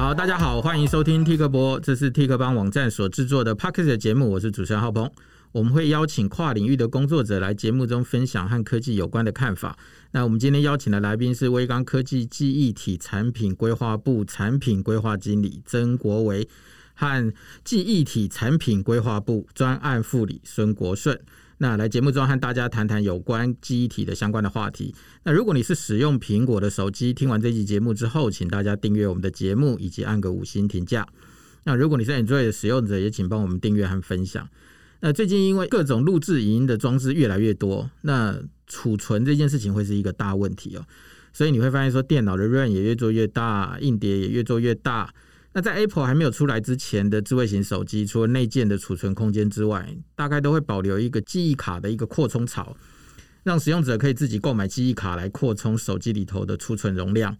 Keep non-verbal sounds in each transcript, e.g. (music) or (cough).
好，大家好，欢迎收听 T 克播，这是 Tik 帮网站所制作的 Podcast 节目，我是主持人浩鹏。我们会邀请跨领域的工作者来节目中分享和科技有关的看法。那我们今天邀请的来宾是威刚科技记忆体产品规划部产品规划经理曾国维和记忆体产品规划部专案副理孙国顺。那来节目中和大家谈谈有关记忆体的相关的话题。那如果你是使用苹果的手机，听完这期节目之后，请大家订阅我们的节目以及按个五星评价。那如果你是 Android 的使用者，也请帮我们订阅和分享。那最近因为各种录制影音的装置越来越多，那储存这件事情会是一个大问题哦。所以你会发现说，电脑的 RAM 也越做越大，硬碟也越做越大。那在 Apple 还没有出来之前的智慧型手机，除了内建的储存空间之外，大概都会保留一个记忆卡的一个扩充槽，让使用者可以自己购买记忆卡来扩充手机里头的储存容量。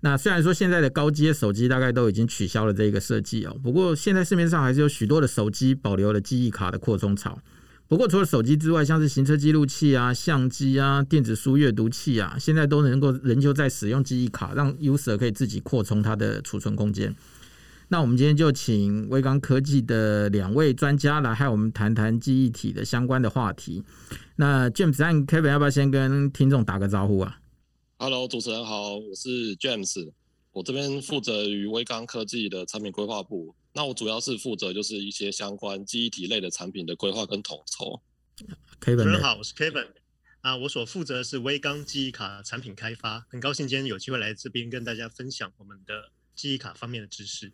那虽然说现在的高阶手机大概都已经取消了这个设计哦，不过现在市面上还是有许多的手机保留了记忆卡的扩充槽。不过除了手机之外，像是行车记录器啊、相机啊、电子书阅读器啊，现在都能够仍旧在使用记忆卡，让 user 可以自己扩充它的储存空间。那我们今天就请威刚科技的两位专家来和我们谈谈记忆体的相关的话题。那 James 和 Kevin 要不要先跟听众打个招呼啊？Hello，主持人好，我是 James，我这边负责于威刚科技的产品规划部。那我主要是负责就是一些相关记忆体类的产品的规划跟统筹。Kevin，主持人好，我是 Kevin 啊，我所负责的是威刚记忆卡产品开发，很高兴今天有机会来这边跟大家分享我们的。记忆卡方面的知识。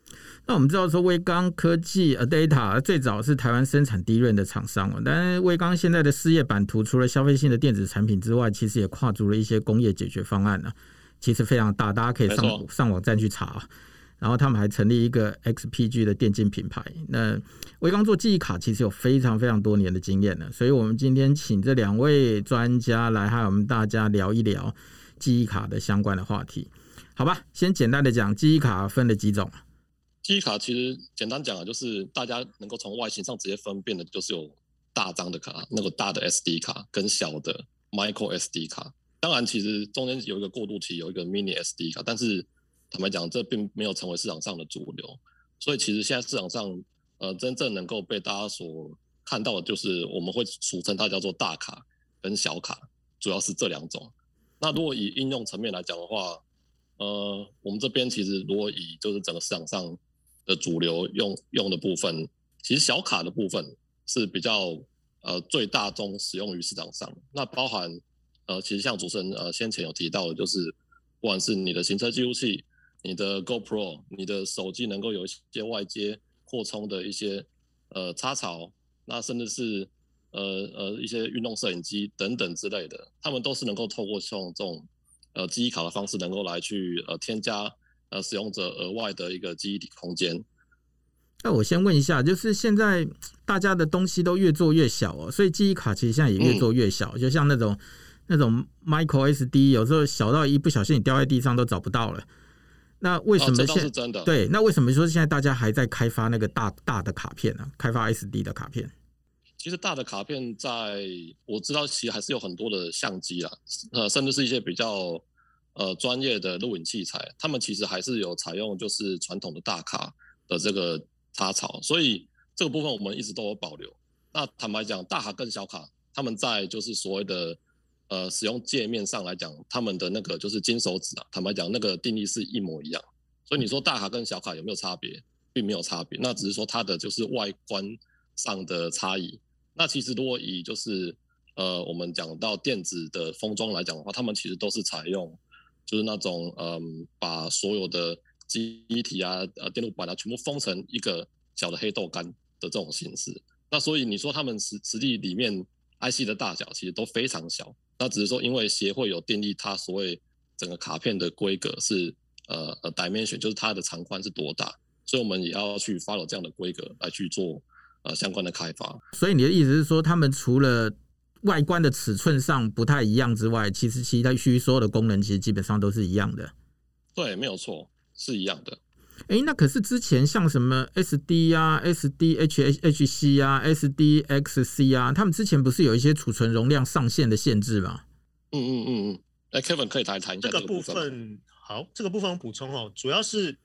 那我们知道说，威刚科技 ADATA 最早是台湾生产 DRAM 的厂商哦。但是威刚现在的事业版图，除了消费性的电子产品之外，其实也跨足了一些工业解决方案呢。其实非常大，大家可以上上网站去查。然后他们还成立一个 XPG 的电竞品牌。那威刚做记忆卡其实有非常非常多年的经验了，所以我们今天请这两位专家来和我们大家聊一聊记忆卡的相关的话题。好吧，先简单的讲，记忆卡分了几种。记忆卡其实简单讲啊，就是大家能够从外形上直接分辨的，就是有大张的卡，那个大的 SD 卡跟小的 Micro SD 卡。当然，其实中间有一个过渡期，有一个 Mini SD 卡，但是坦白讲，这并没有成为市场上的主流。所以，其实现在市场上，呃，真正能够被大家所看到的，就是我们会俗称它叫做大卡跟小卡，主要是这两种。那如果以应用层面来讲的话，呃，我们这边其实如果以就是整个市场上的主流用用的部分，其实小卡的部分是比较呃最大宗使用于市场上。那包含呃，其实像主持人呃先前有提到的，就是不管是你的行车记录器、你的 GoPro、你的手机能够有一些外接扩充的一些呃插槽，那甚至是呃呃一些运动摄影机等等之类的，他们都是能够透过像这种。呃，记忆卡的方式能够来去呃添加呃使用者额外的一个记忆体空间。那我先问一下，就是现在大家的东西都越做越小哦，所以记忆卡其实现在也越做越小，嗯、就像那种那种 Micro SD，有时候小到一不小心你掉在地上都找不到了。那为什么现在、啊、是真的？对，那为什么说现在大家还在开发那个大大的卡片呢、啊？开发 SD 的卡片？其实大的卡片，在我知道，其实还是有很多的相机啦，呃，甚至是一些比较呃专业的录影器材，他们其实还是有采用就是传统的大卡的这个插槽，所以这个部分我们一直都有保留。那坦白讲，大卡跟小卡，他们在就是所谓的呃使用界面上来讲，他们的那个就是金手指啊，坦白讲那个定义是一模一样。所以你说大卡跟小卡有没有差别，并没有差别，那只是说它的就是外观上的差异。那其实如果以就是呃我们讲到电子的封装来讲的话，他们其实都是采用就是那种嗯、把所有的机体啊呃电路板啊全部封成一个小的黑豆干的这种形式。那所以你说他们实实际里面 IC 的大小其实都非常小。那只是说因为协会有定义它所谓整个卡片的规格是呃呃 dimension 就是它的长宽是多大，所以我们也要去 follow 这样的规格来去做。呃，相关的开发，所以你的意思是说，他们除了外观的尺寸上不太一样之外，其实其他需所有的功能其实基本上都是一样的。对，没有错，是一样的。哎、欸，那可是之前像什么 SD 啊、SDHHC 啊、SDXC 啊，他们之前不是有一些储存容量上限的限制吗？嗯嗯嗯嗯。哎、欸、，Kevin 可以谈谈一下这个部分。好，这个部分我补充哦，主要是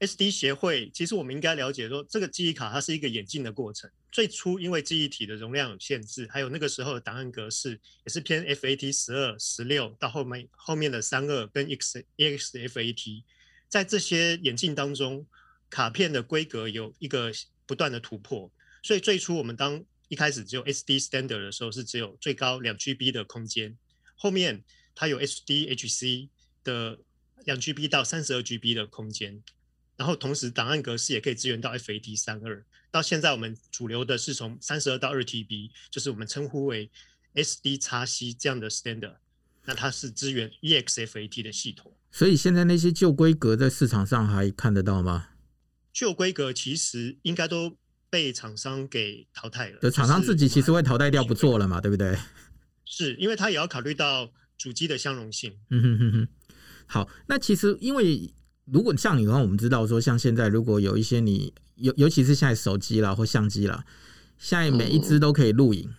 SD 协会，其实我们应该了解说，这个记忆卡它是一个演进的过程。最初因为记忆体的容量有限制，还有那个时候的档案格式也是偏 FAT 十二、十六，到后面后面的三二跟 X eXFAT，在这些演进当中，卡片的规格有一个不断的突破。所以最初我们当一开始只有 SD standard 的时候，是只有最高两 GB 的空间，后面它有 SDHC 的两 GB 到三十二 GB 的空间。然后同时，档案格式也可以支援到 FAT 三二。到现在，我们主流的是从三十二到二 TB，就是我们称呼为 SDXC 这样的 standard。那它是支援 eXFAT 的系统。所以现在那些旧规格在市场上还看得到吗？旧规格其实应该都被厂商给淘汰了。就厂商自己其实会淘汰掉不做了嘛，对不对？(laughs) 是因为它也要考虑到主机的相容性。嗯哼哼哼。好，那其实因为。如果像你的话，我们知道说，像现在如果有一些你尤尤其是现在手机啦或相机啦，现在每一只都可以录影，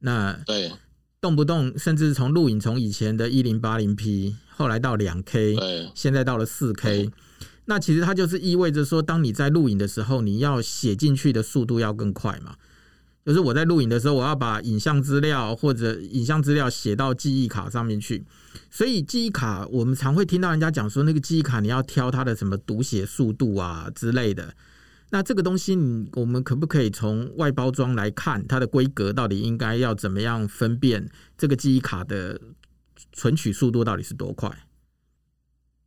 那对，动不动甚至从录影从以前的一零八零 P，后来到两 K，对，现在到了四 K，那其实它就是意味着说，当你在录影的时候，你要写进去的速度要更快嘛。就是我在录影的时候，我要把影像资料或者影像资料写到记忆卡上面去，所以记忆卡我们常会听到人家讲说，那个记忆卡你要挑它的什么读写速度啊之类的。那这个东西，我们可不可以从外包装来看它的规格到底应该要怎么样分辨这个记忆卡的存取速度到底是多快？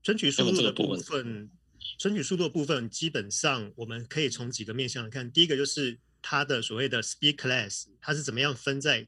存取速度的部分，存取速度的部分基本上我们可以从几个面向来看，第一个就是。它的所谓的 speed class，它是怎么样分在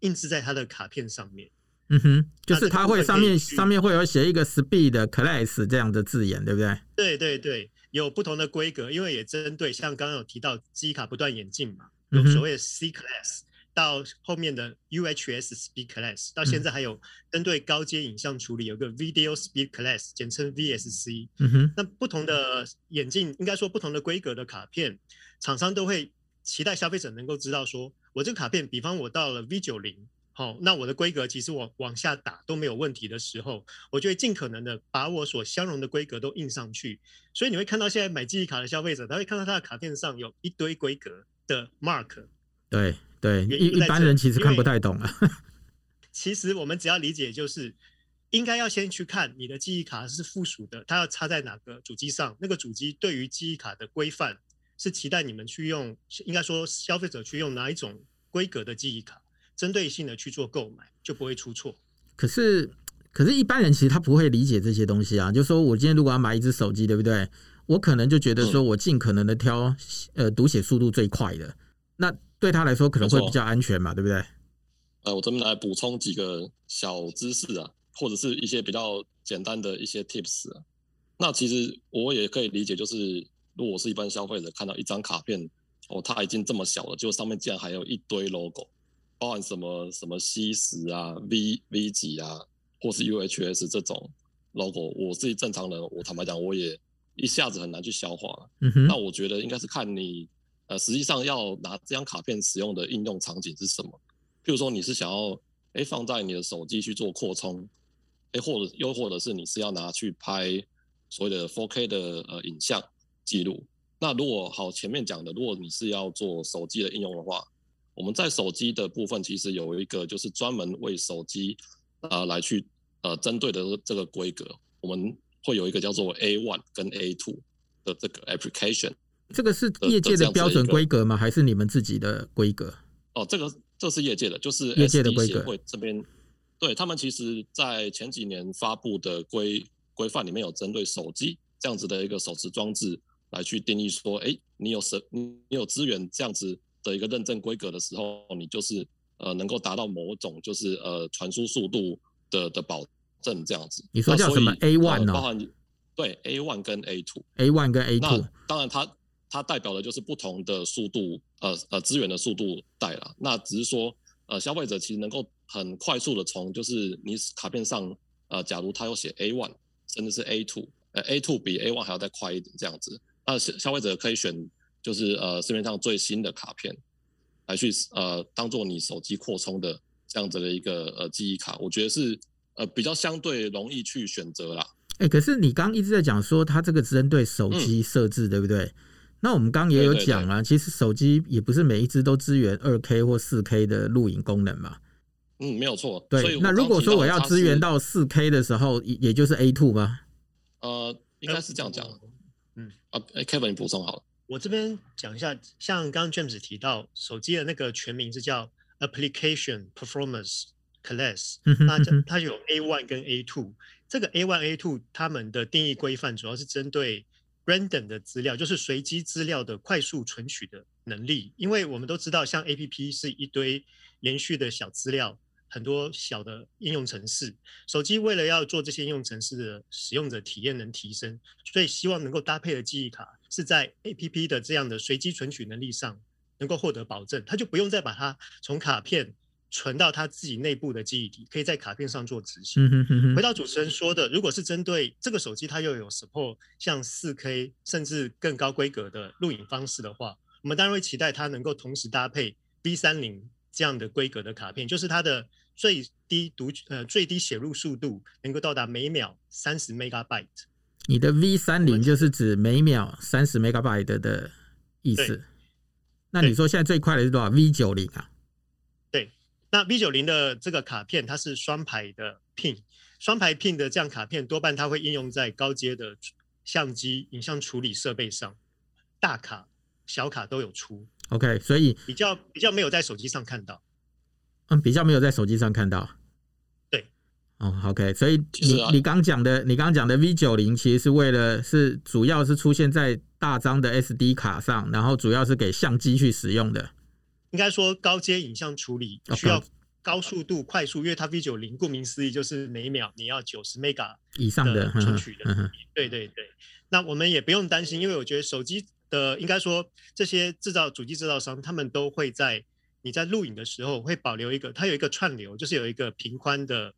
印制在它的卡片上面？嗯哼，就是它会上面上面会有写一个 speed class 这样的字眼，对不对？对对对，有不同的规格，因为也针对像刚刚有提到机卡不断演进嘛，有所谓的 C class 到后面的 UHS speed class，到现在还有针对高阶影像处理有个 video speed class，简称 VSC。嗯哼，那不同的眼镜，应该说不同的规格的卡片，厂商都会。期待消费者能够知道说，我这个卡片，比方我到了 V 九零，好，那我的规格其实往往下打都没有问题的时候，我就会尽可能的把我所相容的规格都印上去。所以你会看到现在买记忆卡的消费者，他会看到他的卡片上有一堆规格的 mark。对对，一一般人其实看不太懂啊。(laughs) 其实我们只要理解，就是应该要先去看你的记忆卡是附属的，它要插在哪个主机上，那个主机对于记忆卡的规范。是期待你们去用，应该说消费者去用哪一种规格的记忆卡，针对性的去做购买，就不会出错。可是，可是一般人其实他不会理解这些东西啊。就是说我今天如果要买一只手机，对不对？我可能就觉得说我尽可能的挑呃读写速度最快的，那对他来说可能会比较安全嘛，对不对？呃，我这边来补充几个小知识啊，或者是一些比较简单的一些 tips 啊。那其实我也可以理解，就是。如果我是一般消费者，看到一张卡片，哦，它已经这么小了，就上面竟然还有一堆 logo，包含什么什么 C 十啊、V V 几啊，或是 UHS 这种 logo，我自己正常人，我坦白讲，我也一下子很难去消化。嗯哼。那我觉得应该是看你，呃，实际上要拿这张卡片使用的应用场景是什么。譬如说你是想要，哎，放在你的手机去做扩充，哎，或者又或者是你是要拿去拍所谓的 4K 的呃影像。记录。那如果好前面讲的，如果你是要做手机的应用的话，我们在手机的部分其实有一个就是专门为手机啊、呃、来去呃针对的这个规格，我们会有一个叫做 A one 跟 A two 的这个 application。这个是业界的标准规格吗？还是你们自己的规格？哦，这个这是业界的，就是业界的规格。会这边对他们其实在前几年发布的规规范里面有针对手机这样子的一个手持装置。来去定义说，哎，你有什你有资源这样子的一个认证规格的时候，你就是呃能够达到某种就是呃传输速度的的保证这样子。你说叫什么 A one 呢？包含对 A one 跟 A two，A one 跟 A two。那当然它它代表的就是不同的速度，呃呃资源的速度带了。那只是说呃消费者其实能够很快速的从就是你卡片上呃假如它有写 A one 甚至是 A two，呃 A two 比 A one 还要再快一点这样子。那消消费者可以选，就是呃市面上最新的卡片，来去呃当做你手机扩充的这样子的一个呃记忆卡，我觉得是呃比较相对容易去选择啦。哎、欸，可是你刚刚一直在讲说，它这个针对手机设置，对不对？嗯、那我们刚刚也有讲啊，其实手机也不是每一只都支援二 K 或四 K 的录影功能嘛。嗯，没有错。对，那如果说我要支援到四 K 的时候，也就是 A two 吗？呃，应该是这样讲。嗯，啊，Kevin 你补充好了。我这边讲一下，像刚刚 James 提到，手机的那个全名是叫 Application Performance Class，那它就有 A one 跟 A two。这个 A one、A two 它们的定义规范主要是针对 random 的资料，就是随机资料的快速存取的能力。因为我们都知道，像 APP 是一堆连续的小资料。很多小的应用程式，手机为了要做这些应用程式的使用者体验能提升，所以希望能够搭配的记忆卡是在 APP 的这样的随机存取能力上能够获得保证，它就不用再把它从卡片存到它自己内部的记忆体，可以在卡片上做执行。回到主持人说的，如果是针对这个手机，它又有 support 像 4K 甚至更高规格的录影方式的话，我们当然会期待它能够同时搭配 B30。这样的规格的卡片，就是它的最低读呃最低写入速度能够到达每秒三十 megabyte。你的 V 三零就是指每秒三十 megabyte 的意思。那你说现在最快的是多少？V 九零啊？对，那 V 九零的这个卡片它是双排的 pin，双排 pin 的这样卡片多半它会应用在高阶的相机影像处理设备上，大卡小卡都有出。OK，所以比较比较没有在手机上看到，嗯，比较没有在手机上看到，对，哦，OK，所以你、啊、你刚讲的，你刚讲的 V 九零其实是为了是主要是出现在大张的 SD 卡上，然后主要是给相机去使用的，应该说高阶影像处理需要高速度快速，因为它 V 九零顾名思义就是每秒你要九十 mega 以上的存取的，对对对，那我们也不用担心，因为我觉得手机。的应该说，这些制造主机制造商，他们都会在你在录影的时候会保留一个，它有一个串流，就是有一个平宽的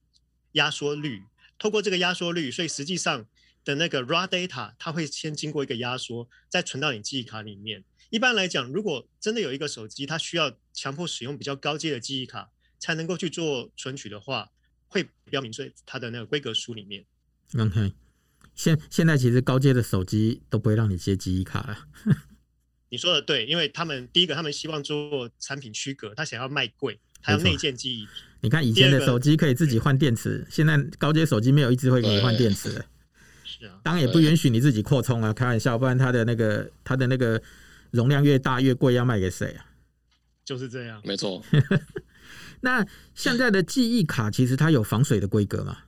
压缩率。透过这个压缩率，所以实际上的那个 raw data，它会先经过一个压缩，再存到你记忆卡里面。一般来讲，如果真的有一个手机，它需要强迫使用比较高阶的记忆卡才能够去做存取的话，会标明在它的那个规格书里面。OK。现现在其实高阶的手机都不会让你接记忆卡了。你说的对，因为他们第一个，他们希望做产品区隔，他想要卖贵，还有内建记忆。你看以前的手机可以自己换电池，现在高阶手机没有一支会给你换电池的。是啊，当然也不允许你自己扩充啊，开玩笑，不然它的那个它的那个容量越大越贵，要卖给谁啊？就是这样，没错。(laughs) 那现在的记忆卡其实它有防水的规格吗？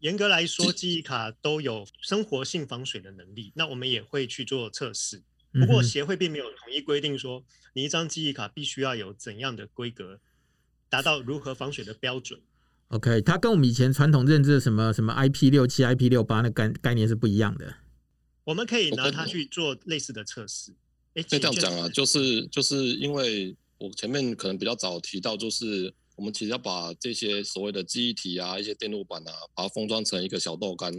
严格来说，记忆卡都有生活性防水的能力。那我们也会去做测试。不过协会并没有统一规定说，你一张记忆卡必须要有怎样的规格，达到如何防水的标准。OK，它跟我们以前传统认知的什么什么 IP 六七、IP 六八那概概念是不一样的。我们可以拿它去做类似的测试。哎，可以这样讲啊，就是就是因为我前面可能比较早提到，就是。我们其实要把这些所谓的记忆体啊、一些电路板啊，把它封装成一个小豆干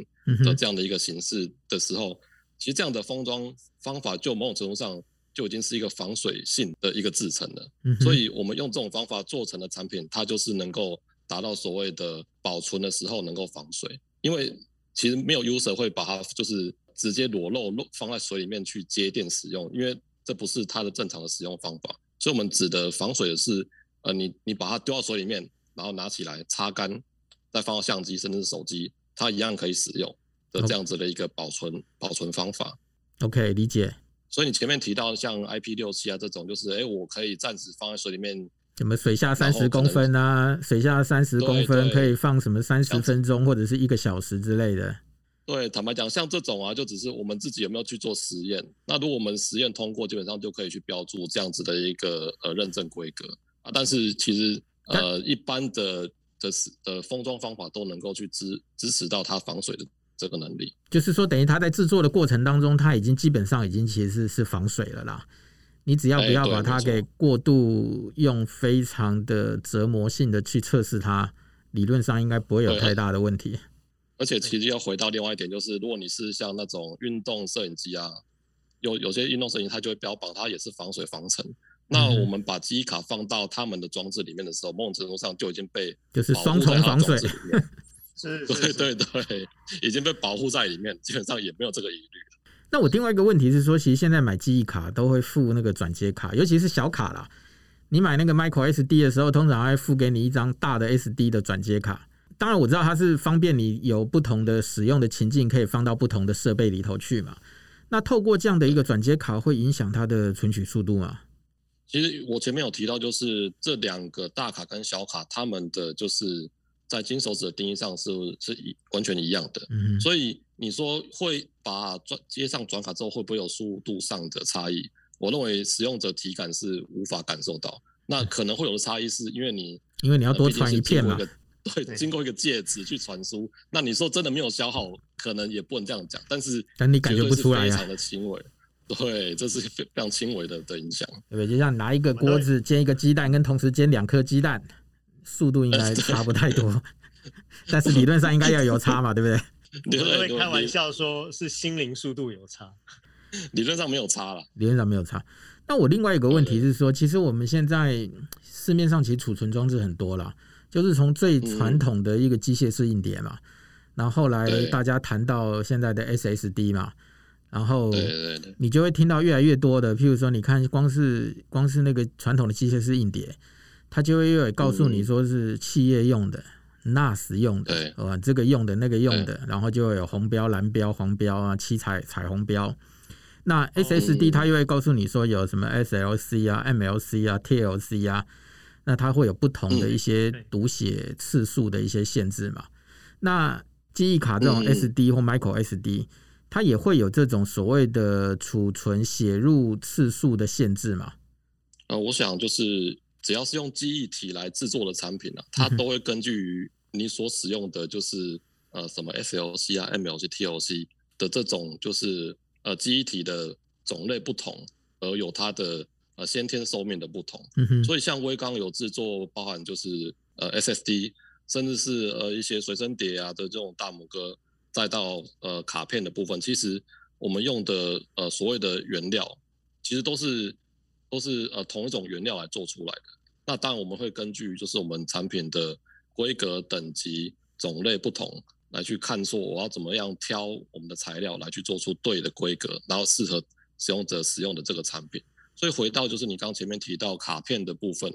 的这样的一个形式的时候，其实这样的封装方法就某种程度上就已经是一个防水性的一个制成了。所以我们用这种方法做成的产品，它就是能够达到所谓的保存的时候能够防水。因为其实没有 user 会把它就是直接裸露露放在水里面去接电使用，因为这不是它的正常的使用方法。所以我们指的防水的是。呃，你你把它丢到水里面，然后拿起来擦干，再放到相机甚至是手机，它一样可以使用的这样子的一个保存、oh. 保存方法。OK，理解。所以你前面提到像 IP 六七啊这种，就是哎，我可以暂时放在水里面，什么水下三十公分啊，水下三十公分可以放什么三十分钟或者是一个小时之类的。对，坦白讲，像这种啊，就只是我们自己有没有去做实验。那如果我们实验通过，基本上就可以去标注这样子的一个呃认证规格啊。但是其实呃，一般的的的封装方法都能够去支支持到它防水的这个能力。就是说，等于它在制作的过程当中，它已经基本上已经其实是是防水了啦。你只要不要把它给过度用非常的折磨性的去测试它，理论上应该不会有太大的问题。而且其实要回到另外一点，就是如果你是像那种运动摄影机啊，有有些运动摄影它就会标榜它也是防水防尘。那我们把记忆卡放到他们的装置里面的时候，某种程度上就已经被就是双重防水。是，对对对，已经被保护在里面，基本上也没有这个疑虑。那我另外一个问题是说，其实现在买记忆卡都会附那个转接卡，尤其是小卡啦。你买那个 micro SD 的时候，通常会附给你一张大的 SD 的转接卡。当然我知道它是方便你有不同的使用的情境，可以放到不同的设备里头去嘛。那透过这样的一个转接卡，会影响它的存取速度吗？其实我前面有提到，就是这两个大卡跟小卡，他们的就是在金手指的定义上是是一完全一样的。嗯，所以你说会把转接上转卡之后，会不会有速度上的差异？我认为使用者体感是无法感受到。那可能会有的差异，是因为你 (laughs) 因为你要多传一片嘛。(laughs) 对，经过一个介质去传输，那你说真的没有消耗，可能也不能这样讲。但是，但你感觉不出来，非常的轻微。对，这是非常轻微的的影响。对，就像拿一个锅子煎一个鸡蛋，跟同时煎两颗鸡蛋，速度应该差不太多。(laughs) (laughs) 但是理论上应该要有差嘛，对不对？(laughs) 我都会开玩笑说是心灵速度有差，理论上没有差了。理论上没有差。那我另外一个问题是说，其实我们现在市面上其实储存装置很多了。就是从最传统的一个机械式硬碟嘛，然后后来大家谈到现在的 SSD 嘛，然后你就会听到越来越多的，譬如说，你看光是光是那个传统的机械式硬碟，它就会又告诉你说是企业用的、NAS 用的，啊，这个用的那个用的，然后就会有红标、蓝标、黄标啊，七彩彩虹标。那 SSD 它又会告诉你说有什么 SLC 啊、MLC 啊、TLC 啊。那它会有不同的一些读写次数的一些限制嘛？那记忆卡这种 SD 或 Micro SD，它也会有这种所谓的储存写入次数的限制嘛？呃，我想就是只要是用记忆体来制作的产品啊，它都会根据你所使用的就是呃什么 SLC 啊、MLC、TLC 的这种就是呃记忆体的种类不同，而有它的。呃，先天寿命的不同，嗯哼，所以像微刚有制作，包含就是呃 SSD，甚至是呃一些随身碟啊的这种大拇哥，再到呃卡片的部分，其实我们用的呃所谓的原料，其实都是都是呃同一种原料来做出来的。那当然我们会根据就是我们产品的规格等级种类不同，来去看说我要怎么样挑我们的材料来去做出对的规格，然后适合使用者使用的这个产品。所以回到就是你刚前面提到卡片的部分，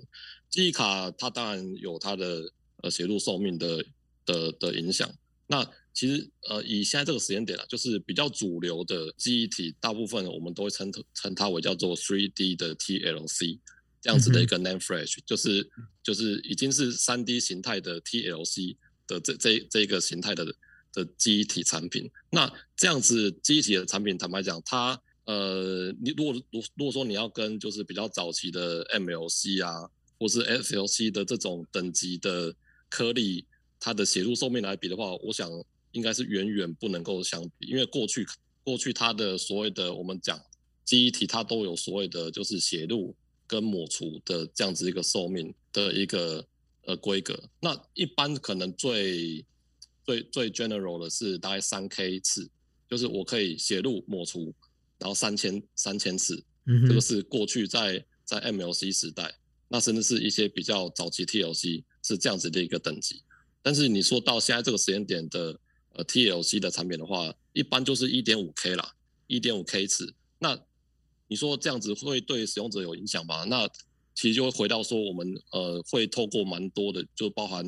记忆卡它当然有它的呃写入寿命的的的影响。那其实呃以现在这个时间点啊，就是比较主流的记忆体，大部分我们都会称称它为叫做 3D 的 TLC 这样子的一个 name Flash，就是就是已经是三 D 形态的 TLC 的这这这一个形态的的记忆体产品。那这样子记忆体的产品，坦白讲，它呃，你如果如如果说你要跟就是比较早期的 MLC 啊，或是 SLC 的这种等级的颗粒，它的写入寿命来比的话，我想应该是远远不能够相比，因为过去过去它的所谓的我们讲记忆体，它都有所谓的就是写入跟抹除的这样子一个寿命的一个呃规格。那一般可能最最最 general 的是大概三 K 次，就是我可以写入抹除。然后三千三千次，嗯，这个是过去在在 MLC 时代，那甚至是一些比较早期 TLC 是这样子的一个等级。但是你说到现在这个时间点的呃 TLC 的产品的话，一般就是一点五 K 啦，一点五 K 次。那你说这样子会对使用者有影响吗？那其实就会回到说，我们呃会透过蛮多的，就包含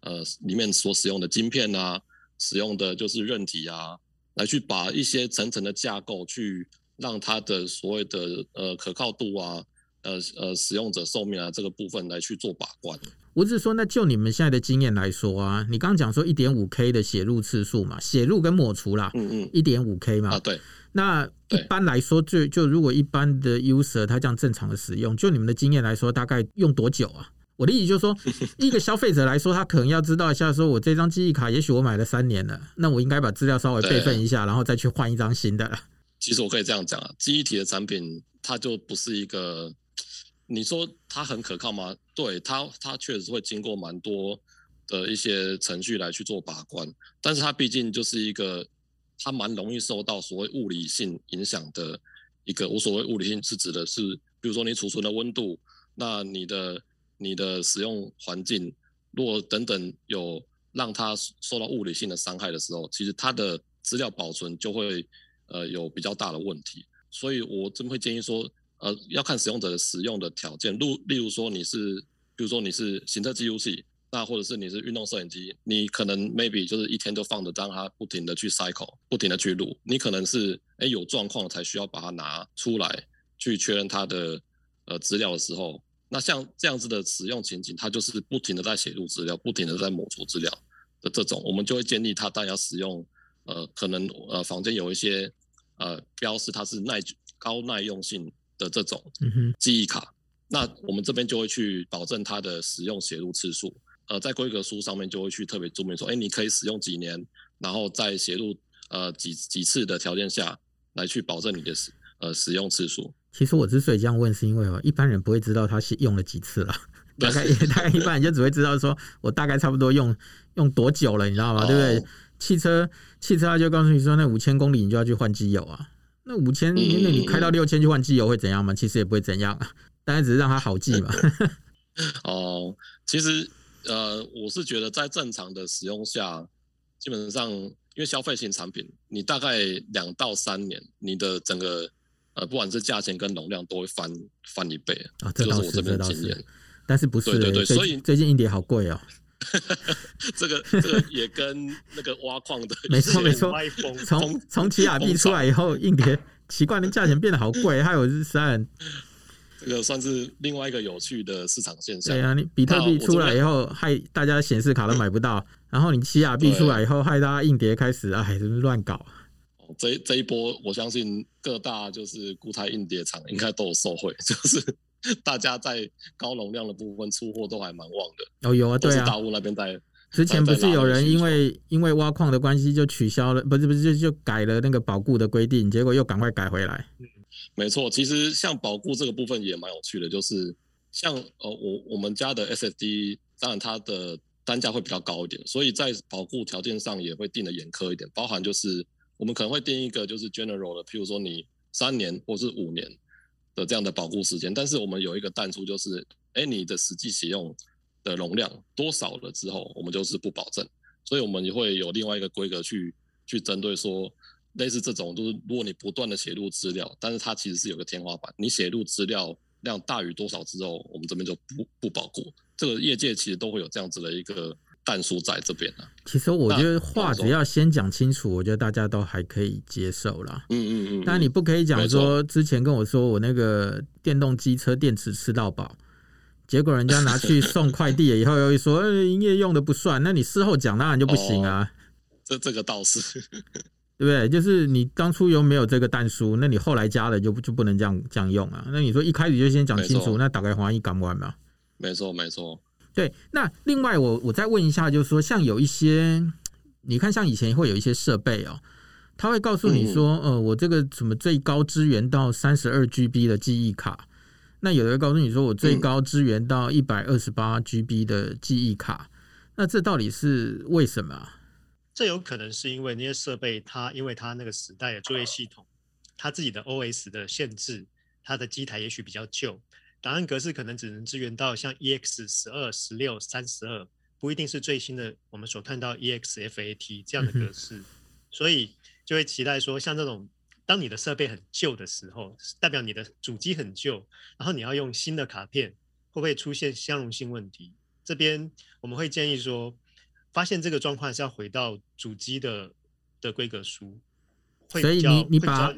呃里面所使用的晶片啊，使用的就是韧体啊。来去把一些层层的架构，去让它的所谓的呃可靠度啊，呃呃使用者寿命啊这个部分来去做把关。我只是说，那就你们现在的经验来说啊，你刚刚讲说一点五 K 的写入次数嘛，写入跟抹除啦，嗯嗯，一点五 K 嘛，啊对。那一般来说，就就如果一般的 user 他这样正常的使用，就你们的经验来说，大概用多久啊？我的意思就是说，(laughs) 一个消费者来说，他可能要知道一下，说我这张记忆卡，也许我买了三年了，那我应该把资料稍微备份一下，然后再去换一张新的。其实我可以这样讲啊，记忆体的产品，它就不是一个，你说它很可靠吗？对，它它确实会经过蛮多的一些程序来去做把关，但是它毕竟就是一个，它蛮容易受到所谓物理性影响的一个。我所谓物理性是指的是，比如说你储存的温度，那你的。你的使用环境，如果等等有让它受到物理性的伤害的时候，其实它的资料保存就会呃有比较大的问题。所以我真会建议说，呃，要看使用者的使用的条件。例例如说你是，比如说你是行车记录器。那或者是你是运动摄影机，你可能 maybe 就是一天都放着，让它不停的去 cycle，不停的去录。你可能是哎有状况才需要把它拿出来去确认它的呃资料的时候，那像这样子的使用情景，它就是不停的在写入资料，不停的在抹除资料的这种，我们就会建议他大家使用呃可能呃房间有一些呃标识它是耐高耐用性的这种记忆卡，那我们这边就会去保证它的使用写入次数。呃，在规格书上面就会去特别注明说，哎，你可以使用几年，然后在写入呃几几次的条件下来去保证你的使呃使用次数。其实我之所以这样问，是因为哦，一般人不会知道他是用了几次了，(laughs) 大概大概一般人就只会知道说我大概差不多用用多久了，你知道吗？哦、对不对？汽车汽车他就告诉你说，那五千公里你就要去换机油啊，那五千那你开到六千去换机油会怎样吗？其实也不会怎样啊，当然只是让它好记嘛。(laughs) 哦，其实。呃，我是觉得在正常的使用下，基本上因为消费型产品，你大概两到三年，你的整个呃，不管是价钱跟容量都会翻翻一倍啊。这我这边的经验。但是不是、欸？对对对，所以最近硬碟好贵哦。(laughs) 这个这个也跟那个挖矿的没错 (laughs) 没错。从从奇亚币出来以后，硬碟奇怪的价钱变得好贵，还有是三。这个算是另外一个有趣的市场现象。对啊，你比特币出来以后，害大家显示卡都买不到；(laughs) 然后你奇亚币出来以后，害大家硬碟开始哎，真是乱搞。这这一波，我相信各大就是固态硬碟厂应该都有受惠，就是大家在高容量的部分出货都还蛮旺的。哦，有啊，对啊，大陆那边在之前不是有人因为因为挖矿的关系就取消了，不是不是就就改了那个保固的规定，结果又赶快改回来。没错，其实像保固这个部分也蛮有趣的，就是像呃我我们家的 SSD，当然它的单价会比较高一点，所以在保固条件上也会定的严苛一点，包含就是我们可能会定一个就是 general 的，譬如说你三年或是五年的这样的保护时间，但是我们有一个淡出就是，哎，你的实际使用的容量多少了之后，我们就是不保证，所以我们也会有另外一个规格去去针对说。类似这种，就是如果你不断的写入资料，但是它其实是有个天花板，你写入资料量大于多少之后，我们这边就不不保护。这个业界其实都会有这样子的一个但书在这边啊。其实我觉得话只要先讲清楚，我觉得大家都还可以接受啦。嗯嗯嗯。但你不可以讲说之前跟我说我那个电动机车电池吃到饱，结果人家拿去送快递了以后又说营业用的不算，那你事后讲当然就不行啊。哦、这这个倒是。(laughs) 对不对？就是你当初又没有这个但书，那你后来加了就就不能这样这样用啊？那你说一开始就先讲清楚，那大概华一敢不敢嘛？没错，没错。对，那另外我我再问一下，就是说像有一些，你看像以前会有一些设备哦，他会告诉你说，嗯、呃，我这个什么最高支援到三十二 GB 的记忆卡，那有的会告诉你说我最高支援到一百二十八 GB 的记忆卡，那这到底是为什么？这有可能是因为那些设备，它因为它那个时代的作业系统，它自己的 OS 的限制，它的机台也许比较旧，档案格式可能只能支援到像 EX 十二、十六、三十二，不一定是最新的我们所看到 EXFAT 这样的格式，所以就会期待说，像这种当你的设备很旧的时候，代表你的主机很旧，然后你要用新的卡片，会不会出现相容性问题？这边我们会建议说。发现这个状况是要回到主机的的规格书，所以你你把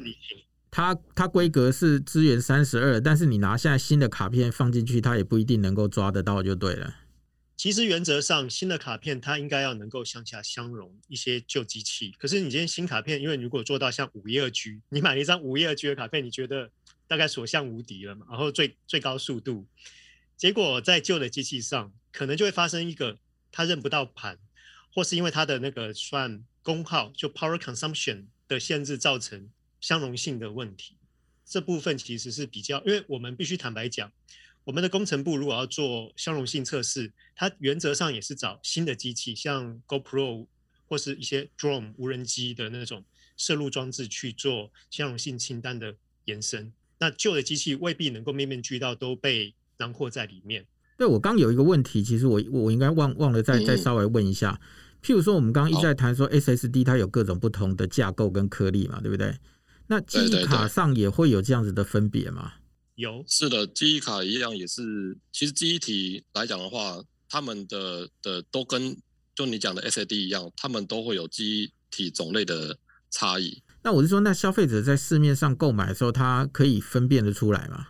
它它规格是支援三十二，但是你拿现在新的卡片放进去，它也不一定能够抓得到，就对了。其实原则上新的卡片它应该要能够向下相容一些旧机器，可是你今天新卡片，因为如果做到像五一二 G，你买了一张五一二 G 的卡片，你觉得大概所向无敌了嘛？然后最最高速度，结果在旧的机器上可能就会发生一个它认不到盘。或是因为它的那个算功耗，就 power consumption 的限制造成相容性的问题，这部分其实是比较，因为我们必须坦白讲，我们的工程部如果要做相容性测试，它原则上也是找新的机器，像 GoPro 或是一些 drone 无人机的那种摄入装置去做相容性清单的延伸。那旧的机器未必能够面面俱到都被囊括在里面。对，我刚有一个问题，其实我我应该忘忘了再再稍微问一下。譬如说，我们刚刚一直在谈说 SSD 它有各种不同的架构跟颗粒嘛，对不对？那记忆卡上也会有这样子的分别吗？有，是的，记忆卡一样也是。其实记忆体来讲的话，他们的的都跟就你讲的 SAD 一样，他们都会有记忆体种类的差异。那我是说，那消费者在市面上购买的时候，他可以分辨得出来吗？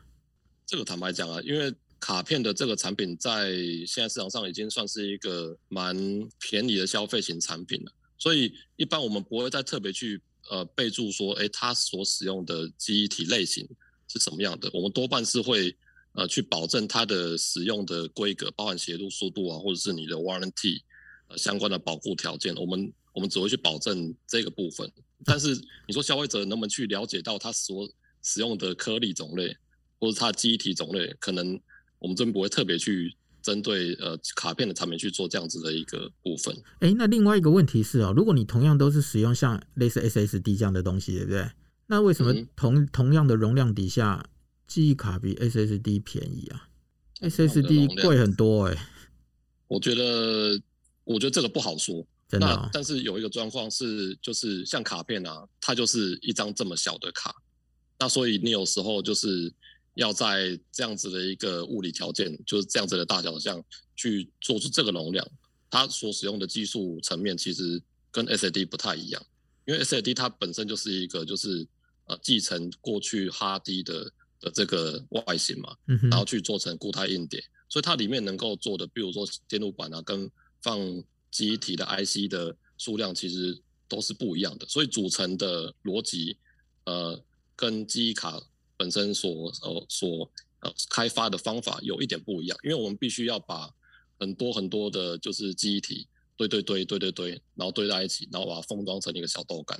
这个坦白讲啊，因为卡片的这个产品在现在市场上已经算是一个蛮便宜的消费型产品了，所以一般我们不会再特别去呃备注说，哎，它所使用的记忆体类型是什么样的。我们多半是会呃去保证它的使用的规格，包含写入速度啊，或者是你的 warranty 呃相关的保护条件，我们我们只会去保证这个部分。但是你说消费者能不能去了解到它所使用的颗粒种类，或者它记忆体种类，可能我们这边不会特别去针对呃卡片的产品去做这样子的一个部分。哎，那另外一个问题是哦，如果你同样都是使用像类似 SSD 这样的东西，对不对？那为什么同、嗯、同样的容量底下，记忆卡比 SSD 便宜啊？SSD 贵很多哎、欸。我觉得，我觉得这个不好说。真的哦、那但是有一个状况是，就是像卡片啊，它就是一张这么小的卡，那所以你有时候就是要在这样子的一个物理条件，就是这样子的大小项去做出这个容量，它所使用的技术层面其实跟 SAD 不太一样，因为 SAD 它本身就是一个就是呃继承过去哈迪的的这个外形嘛，然后去做成固态硬碟，所以它里面能够做的，比如说电路板啊，跟放记忆体的 IC 的数量其实都是不一样的，所以组成的逻辑，呃，跟记忆卡本身所呃所呃开发的方法有一点不一样，因为我们必须要把很多很多的就是记忆体堆堆堆堆堆堆，然后堆在一起，然后把它封装成一个小豆干，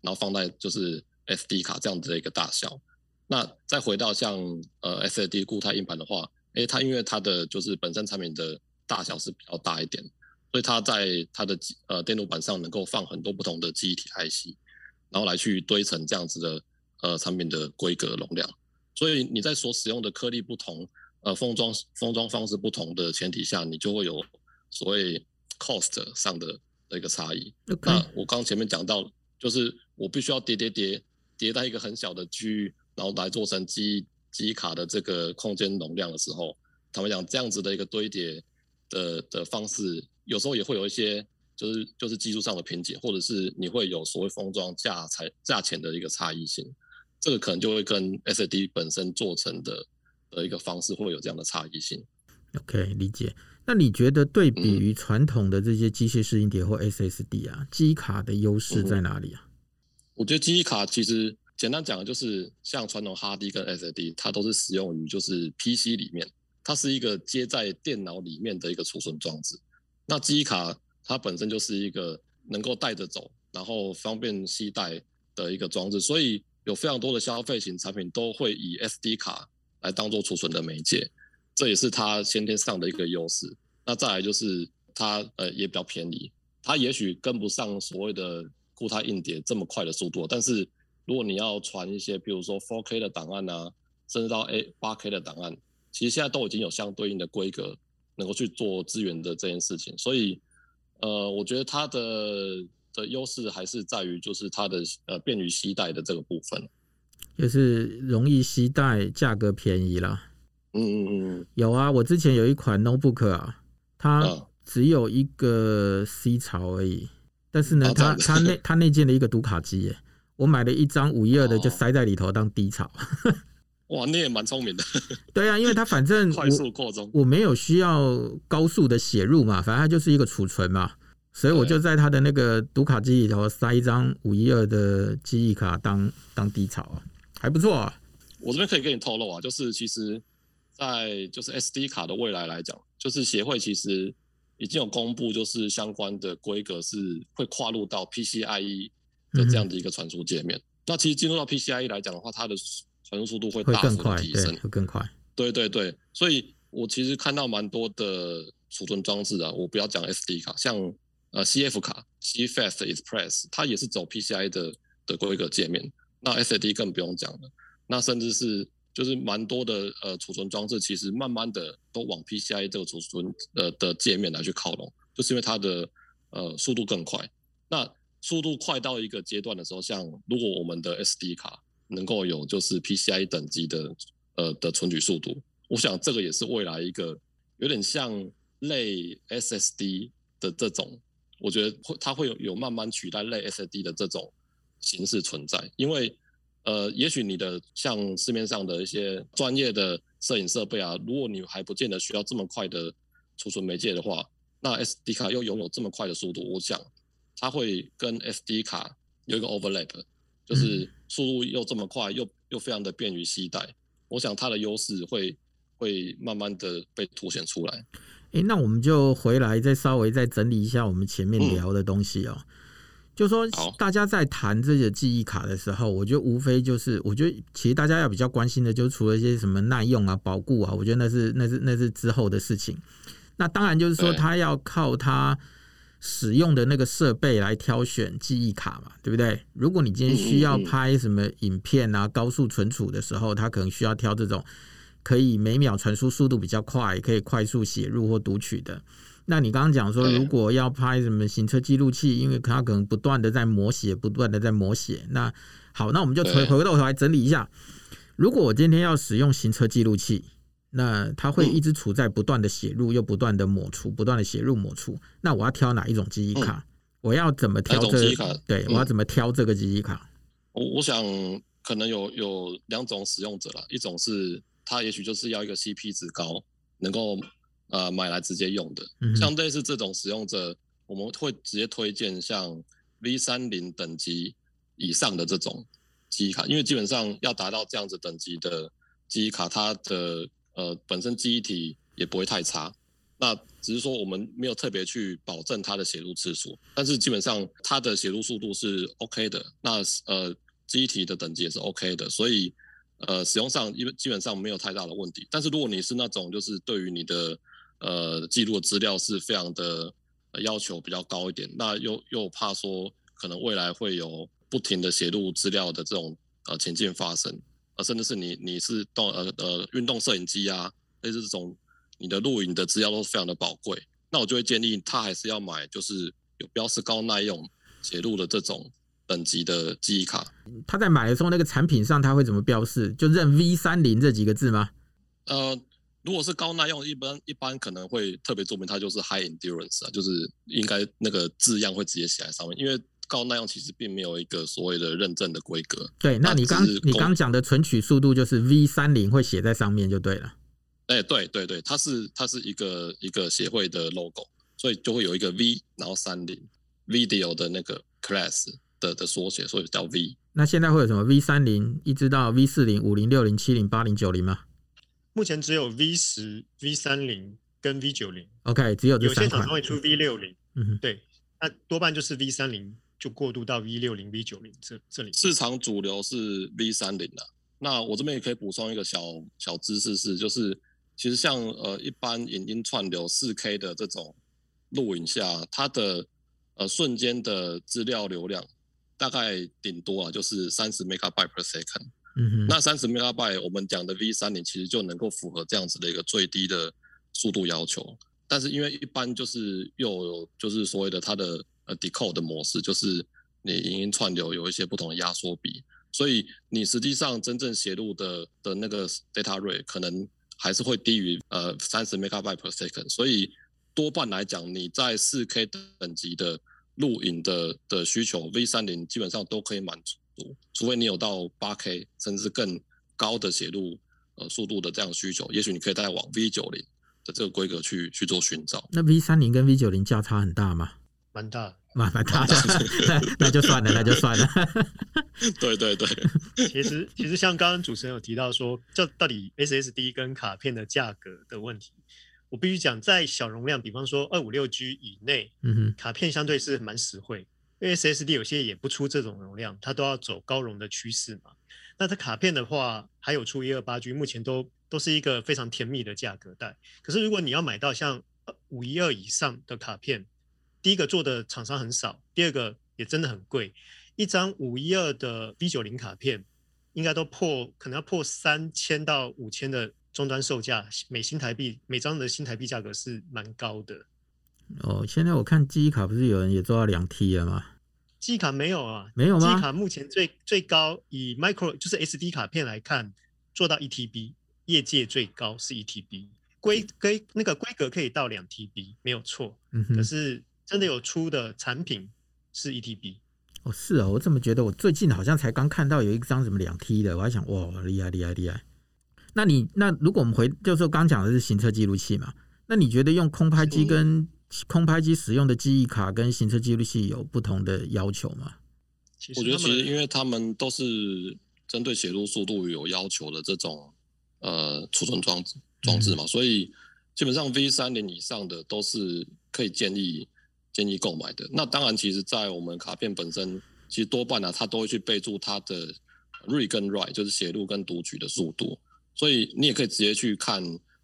然后放在就是 SD 卡这样子的一个大小。那再回到像呃 SSD 固态硬盘的话，诶，它因为它的就是本身产品的大小是比较大一点。所以它在它的呃电路板上能够放很多不同的记忆体 IC，然后来去堆成这样子的呃产品的规格容量。所以你在所使用的颗粒不同，呃封装封装方式不同的前提下，你就会有所谓 cost 上的的一个差异。那我刚前面讲到，就是我必须要叠叠叠叠在一个很小的区域，然后来做成记记忆卡的这个空间容量的时候，他们讲这样子的一个堆叠的的方式。有时候也会有一些，就是就是技术上的瓶颈，或者是你会有所谓封装价才价钱的一个差异性，这个可能就会跟 SSD 本身做成的的一个方式会有这样的差异性。OK，理解。那你觉得对比于传统的这些机械式硬碟或 SSD 啊，记忆卡的优势在哪里啊？嗯，我觉得记忆卡其实简单讲的就是像传统 HD 跟 SSD，它都是使用于就是 PC 里面，它是一个接在电脑里面的一个储存装置。那记忆卡它本身就是一个能够带着走，然后方便携带的一个装置，所以有非常多的消费型产品都会以 SD 卡来当做储存的媒介，这也是它先天上的一个优势。那再来就是它呃也比较便宜，它也许跟不上所谓的固态硬碟这么快的速度，但是如果你要传一些，比如说 4K 的档案啊，甚至到 A 8K 的档案，其实现在都已经有相对应的规格。能够去做资源的这件事情，所以，呃，我觉得它的的优势还是在于就是它的呃便于携带的这个部分，就是容易携带，价格便宜啦。嗯嗯嗯，有啊，我之前有一款 notebook 啊，它只有一个 C 槽而已，但是呢，它它内它内建了一个读卡机耶，我买了一张五一二的就塞在里头当 D 槽。哇，你也蛮聪明的。对啊，因为它反正 (laughs) 快速扩充，我没有需要高速的写入嘛，反正它就是一个储存嘛，所以我就在他的那个读卡机里头塞一张五一二的记忆卡当当底槽啊，还不错啊。我这边可以跟你透露啊，就是其实，在就是 SD 卡的未来来讲，就是协会其实已经有公布，就是相关的规格是会跨入到 PCIe 的这样的一个传输界面。嗯、那其实进入到 PCIe 来讲的话，它的传输速度会大幅的提升，会更快。对对对，所以我其实看到蛮多的储存装置啊，我不要讲 SD 卡，像呃 CF 卡，CFast Express，它也是走 PCI 的的规格界面。那 SSD 更不用讲了，那甚至是就是蛮多的呃储存装置，其实慢慢的都往 PCI 这个储存呃的界面来去靠拢，就是因为它的呃速度更快。那速度快到一个阶段的时候，像如果我们的 SD 卡能够有就是 P C I 等级的呃的存取速度，我想这个也是未来一个有点像类 SSD 的这种，我觉得会它会有有慢慢取代类 SSD 的这种形式存在，因为呃，也许你的像市面上的一些专业的摄影设备啊，如果你还不见得需要这么快的储存媒介的话，那 SD 卡又拥有这么快的速度，我想。它会跟 SD 卡有一个 overlap，就是速度又这么快，又又非常的便于携带。我想它的优势会会慢慢的被凸显出来。诶，那我们就回来再稍微再整理一下我们前面聊的东西哦。嗯、就说大家在谈这个记忆卡的时候，我觉得无非就是，我觉得其实大家要比较关心的，就除了一些什么耐用啊、保固啊，我觉得那是那是那是之后的事情。那当然就是说，它要靠它。使用的那个设备来挑选记忆卡嘛，对不对？如果你今天需要拍什么影片啊，高速存储的时候，它可能需要挑这种可以每秒传输速度比较快，可以快速写入或读取的。那你刚刚讲说，如果要拍什么行车记录器，因为它可能不断的在磨写，不断的在磨写。那好，那我们就回回过头来整理一下，如果我今天要使用行车记录器。那它会一直处在不断的写入，又不断的抹除，不断的写入抹除。那我要挑哪一种记忆卡？我要怎么挑这个？对，我要怎么挑这个记忆卡？我我想可能有有两种使用者啦，一种是他也许就是要一个 CP 值高，能够呃买来直接用的。像类似这种使用者，我们会直接推荐像 V 三零等级以上的这种记忆卡，因为基本上要达到这样子等级的记忆卡，它的呃，本身记忆体也不会太差，那只是说我们没有特别去保证它的写入次数，但是基本上它的写入速度是 OK 的，那呃记忆体的等级也是 OK 的，所以呃使用上因为基本上没有太大的问题。但是如果你是那种就是对于你的呃记录的资料是非常的要求比较高一点，那又又怕说可能未来会有不停的写入资料的这种呃情境发生。呃，甚至是你你是动呃呃运动摄影机啊，类似这种你的录影的资料都是非常的宝贵，那我就会建议他还是要买就是有标示高耐用写入的这种等级的记忆卡。他在买的时候，那个产品上他会怎么标示？就认 V 三零这几个字吗？呃，如果是高耐用，一般一般可能会特别注明它就是 High Endurance 啊，就是应该那个字样会直接写在上面，因为。高耐用其实并没有一个所谓的认证的规格。对，那你刚你刚讲的存取速度就是 V 三零会写在上面就对了。哎、欸，对对对，它是它是一个一个协会的 logo，所以就会有一个 V，然后三零 video 的那个 class 的的缩写，所以叫 V。那现在会有什么 V 三零一直到 V 四零、五零、六零、七零、八零、九零吗？目前只有 V 十、V 三零跟 V 九零。OK，只有这三款。有些厂商会出 V 六零。嗯哼，对，那多半就是 V 三零。就过渡到 V 六零、V 九零这这里，市场主流是 V 三零的。那我这边也可以补充一个小小知识是，就是其实像呃一般影音串流四 K 的这种录影下，它的呃瞬间的资料流量大概顶多啊就是三十 megabyte per second。嗯哼，那三十 megabyte 我们讲的 V 三零其实就能够符合这样子的一个最低的速度要求。但是因为一般就是又有就是所谓的它的呃，decode 的模式就是你影音串流有一些不同的压缩比，所以你实际上真正写入的的那个 data rate 可能还是会低于呃三十 megabyte per second，所以多半来讲，你在四 K 等级的录影的的需求，V 三零基本上都可以满足，除非你有到八 K 甚至更高的写入呃速度的这样需求，也许你可以再往 V 九零的这个规格去去做寻找。那 V 三零跟 V 九零价差很大吗？蛮大，蛮蛮大的，(laughs) 那就算了，那就算了。(laughs) 对对对，(laughs) 其实其实像刚刚主持人有提到说，这到底 SSD 跟卡片的价格的问题，我必须讲，在小容量，比方说二五六 G 以内，嗯哼，卡片相对是蛮实惠，因为 SSD 有些也不出这种容量，它都要走高容的趋势嘛。那它卡片的话，还有出一二八 G，目前都都是一个非常甜蜜的价格带。可是如果你要买到像五一二以上的卡片，第一个做的厂商很少，第二个也真的很贵，一张五一二的 B 九零卡片，应该都破，可能要破三千到五千的终端售价，每新台币每张的新台币价格是蛮高的。哦，现在我看记忆卡不是有人也做到两 T 了吗？记忆卡没有啊，没有吗？记忆卡目前最最高以 micro 就是 SD 卡片来看，做到一 TB，业界最高是一 TB，规规那个规格可以到两 TB，没有错。嗯哼。可是真的有出的产品是一 TB。哦，是啊，我怎么觉得我最近好像才刚看到有一张什么两 T 的，我还想哇，厉害厉害厉害。那你那如果我们回，就是说刚讲的是行车记录器嘛？那你觉得用空拍机跟空拍机使用的记忆卡跟行车记录器有不同的要求吗？我觉得其实因为他们都是针对写入速度有要求的这种呃储存装置装置嘛，嗯、所以基本上 V 三零以上的都是可以建议建议购买的。那当然，其实，在我们卡片本身，其实多半呢、啊，它都会去备注它的 read 跟 write，就是写入跟读取的速度。所以你也可以直接去看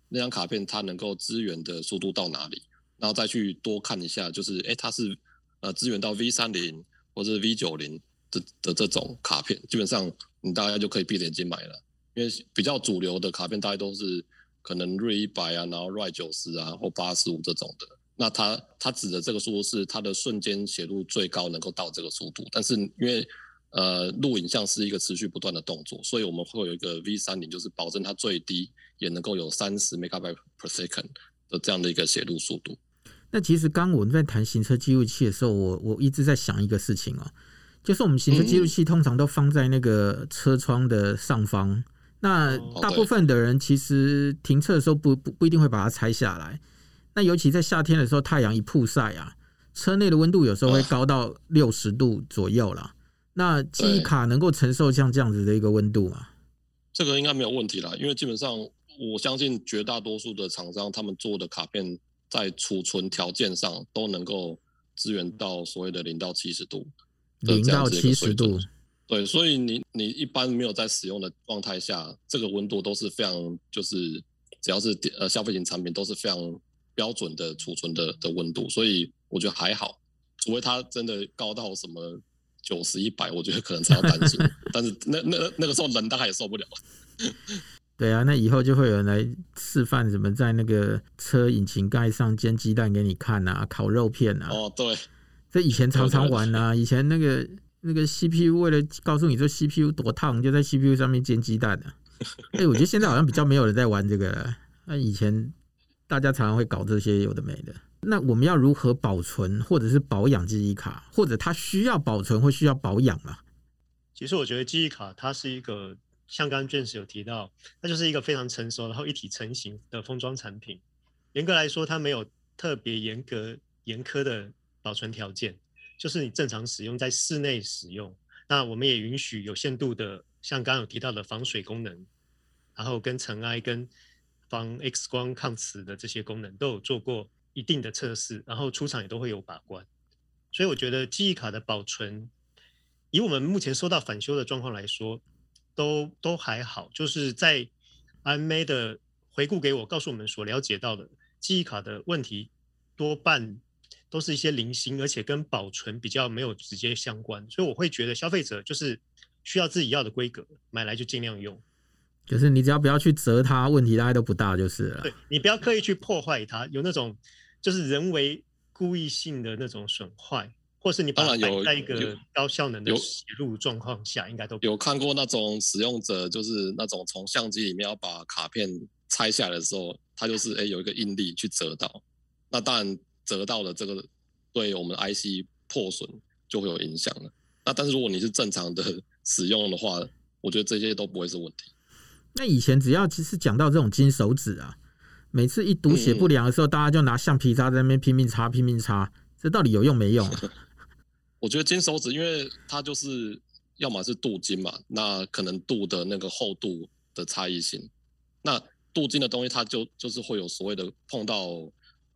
那张卡片，它能够支援的速度到哪里。然后再去多看一下，就是哎，它是呃支援到 V 三零或者 V 九零的的这种卡片，基本上你大概就可以闭着眼睛买了，因为比较主流的卡片大概都是可能 R 一百啊，然后 ri 九十啊或八十五这种的。那它它指的这个速度是它的瞬间写入最高能够到这个速度，但是因为呃录影像是一个持续不断的动作，所以我们会有一个 V 三零，就是保证它最低也能够有三十 Megabyte per second 的这样的一个写入速度。那其实刚我们在谈行车记录器的时候，我我一直在想一个事情哦，就是我们行车记录器通常都放在那个车窗的上方，那大部分的人其实停车的时候不不不一定会把它拆下来。那尤其在夏天的时候，太阳一曝晒啊，车内的温度有时候会高到六十度左右啦。那记忆卡能够承受像这样子的一个温度吗？这个应该没有问题啦，因为基本上我相信绝大多数的厂商他们做的卡片。在储存条件上都能够支援到所谓的零到七十度，零到七十度，对，所以你你一般没有在使用的状态下，这个温度都是非常，就是只要是呃消费型产品都是非常标准的储存的的温度，所以我觉得还好，除非它真的高到什么九十一百，我觉得可能才要担心，(laughs) 但是那那那个时候人大概也受不了。对啊，那以后就会有人来示范怎么在那个车引擎盖上煎鸡蛋给你看啊，烤肉片啊。哦，对，这以前常常玩啊。以前那个那个 CPU 为了告诉你说 CPU 多烫，就在 CPU 上面煎鸡蛋啊。(laughs) 哎、欸，我觉得现在好像比较没有人在玩这个了。那以前大家常常会搞这些有的没的。那我们要如何保存或者是保养记忆卡，或者它需要保存或需要保养啊？其实我觉得记忆卡它是一个。像刚刚卷石有提到，它就是一个非常成熟然后一体成型的封装产品。严格来说，它没有特别严格严苛的保存条件，就是你正常使用在室内使用。那我们也允许有限度的，像刚刚有提到的防水功能，然后跟尘埃、跟防 X 光抗磁的这些功能都有做过一定的测试，然后出厂也都会有把关。所以我觉得记忆卡的保存，以我们目前收到返修的状况来说，都都还好，就是在 IMA 的回顾给我，告诉我们所了解到的记忆卡的问题，多半都是一些零星，而且跟保存比较没有直接相关，所以我会觉得消费者就是需要自己要的规格，买来就尽量用。就是你只要不要去折它，问题大概都不大，就是了。对，你不要刻意去破坏它，有那种就是人为故意性的那种损坏。或是你把它有在一个高效能的写入状况下，应该都有看过那种使用者，就是那种从相机里面要把卡片拆下来的时候，它就是哎有一个应力去折到，那当然折到了这个对我们 IC 破损就会有影响了。那但是如果你是正常的 (laughs) 使用的话，我觉得这些都不会是问题。那以前只要其实讲到这种金手指啊，每次一读写不良的时候，嗯、大家就拿橡皮擦在那边拼命擦拼命擦，这到底有用没用啊？(laughs) 我觉得金手指，因为它就是要么是镀金嘛，那可能镀的那个厚度的差异性，那镀金的东西它就就是会有所谓的碰到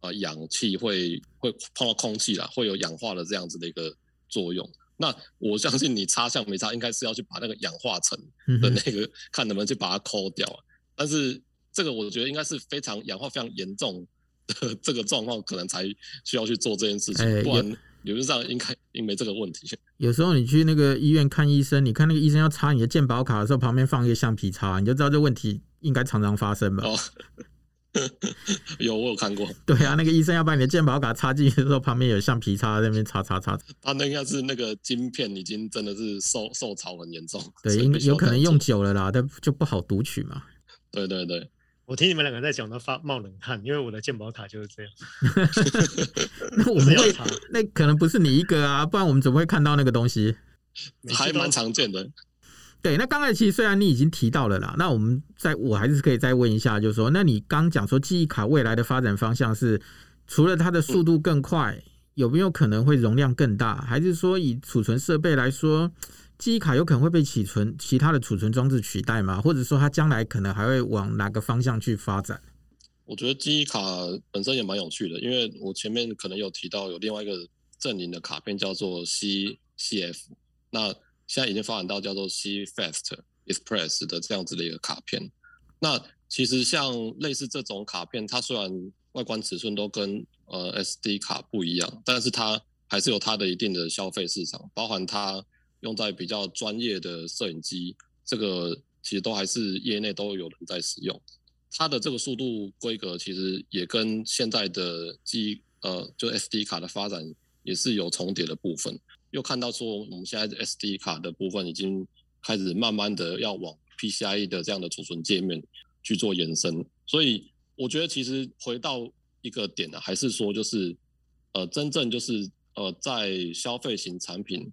呃氧气会会碰到空气啦，会有氧化的这样子的一个作用。那我相信你擦橡皮擦应该是要去把那个氧化层的那个、嗯、看能不能去把它抠掉，但是这个我觉得应该是非常氧化非常严重的这个状况，可能才需要去做这件事情，不然。理论上应该应没这个问题。有时候你去那个医院看医生，你看那个医生要插你的健保卡的时候，旁边放一个橡皮擦，你就知道这问题应该常常发生吧？哦，(laughs) 有，我有看过。对啊，那个医生要把你的健保卡插进去的时候，旁边有橡皮擦在那边擦擦擦。他那应该是那个晶片已经真的是受受潮很严重。对，应有可能用久了啦，但就不好读取嘛。对对对，我听你们两个在讲都发冒冷汗，因为我的鉴宝卡就是这样。(laughs) 那我 (laughs) 们会那可能不是你一个啊，不然我们怎么会看到那个东西？(laughs) 还蛮常见的。对，那刚才其实虽然你已经提到了啦，那我们在我还是可以再问一下，就是说，那你刚讲说记忆卡未来的发展方向是除了它的速度更快，有没有可能会容量更大，还是说以储存设备来说，记忆卡有可能会被储存其他的储存装置取代吗？或者说它将来可能还会往哪个方向去发展？我觉得记忆卡本身也蛮有趣的，因为我前面可能有提到有另外一个阵营的卡片叫做 C CF，那。现在已经发展到叫做 CFast Express 的这样子的一个卡片。那其实像类似这种卡片，它虽然外观尺寸都跟呃 SD 卡不一样，但是它还是有它的一定的消费市场，包含它用在比较专业的摄影机，这个其实都还是业内都有人在使用。它的这个速度规格其实也跟现在的机呃就 SD 卡的发展也是有重叠的部分。又看到说，我们现在 SD 卡的部分已经开始慢慢的要往 PCIe 的这样的储存界面去做延伸，所以我觉得其实回到一个点呢，还是说就是呃，真正就是呃，在消费型产品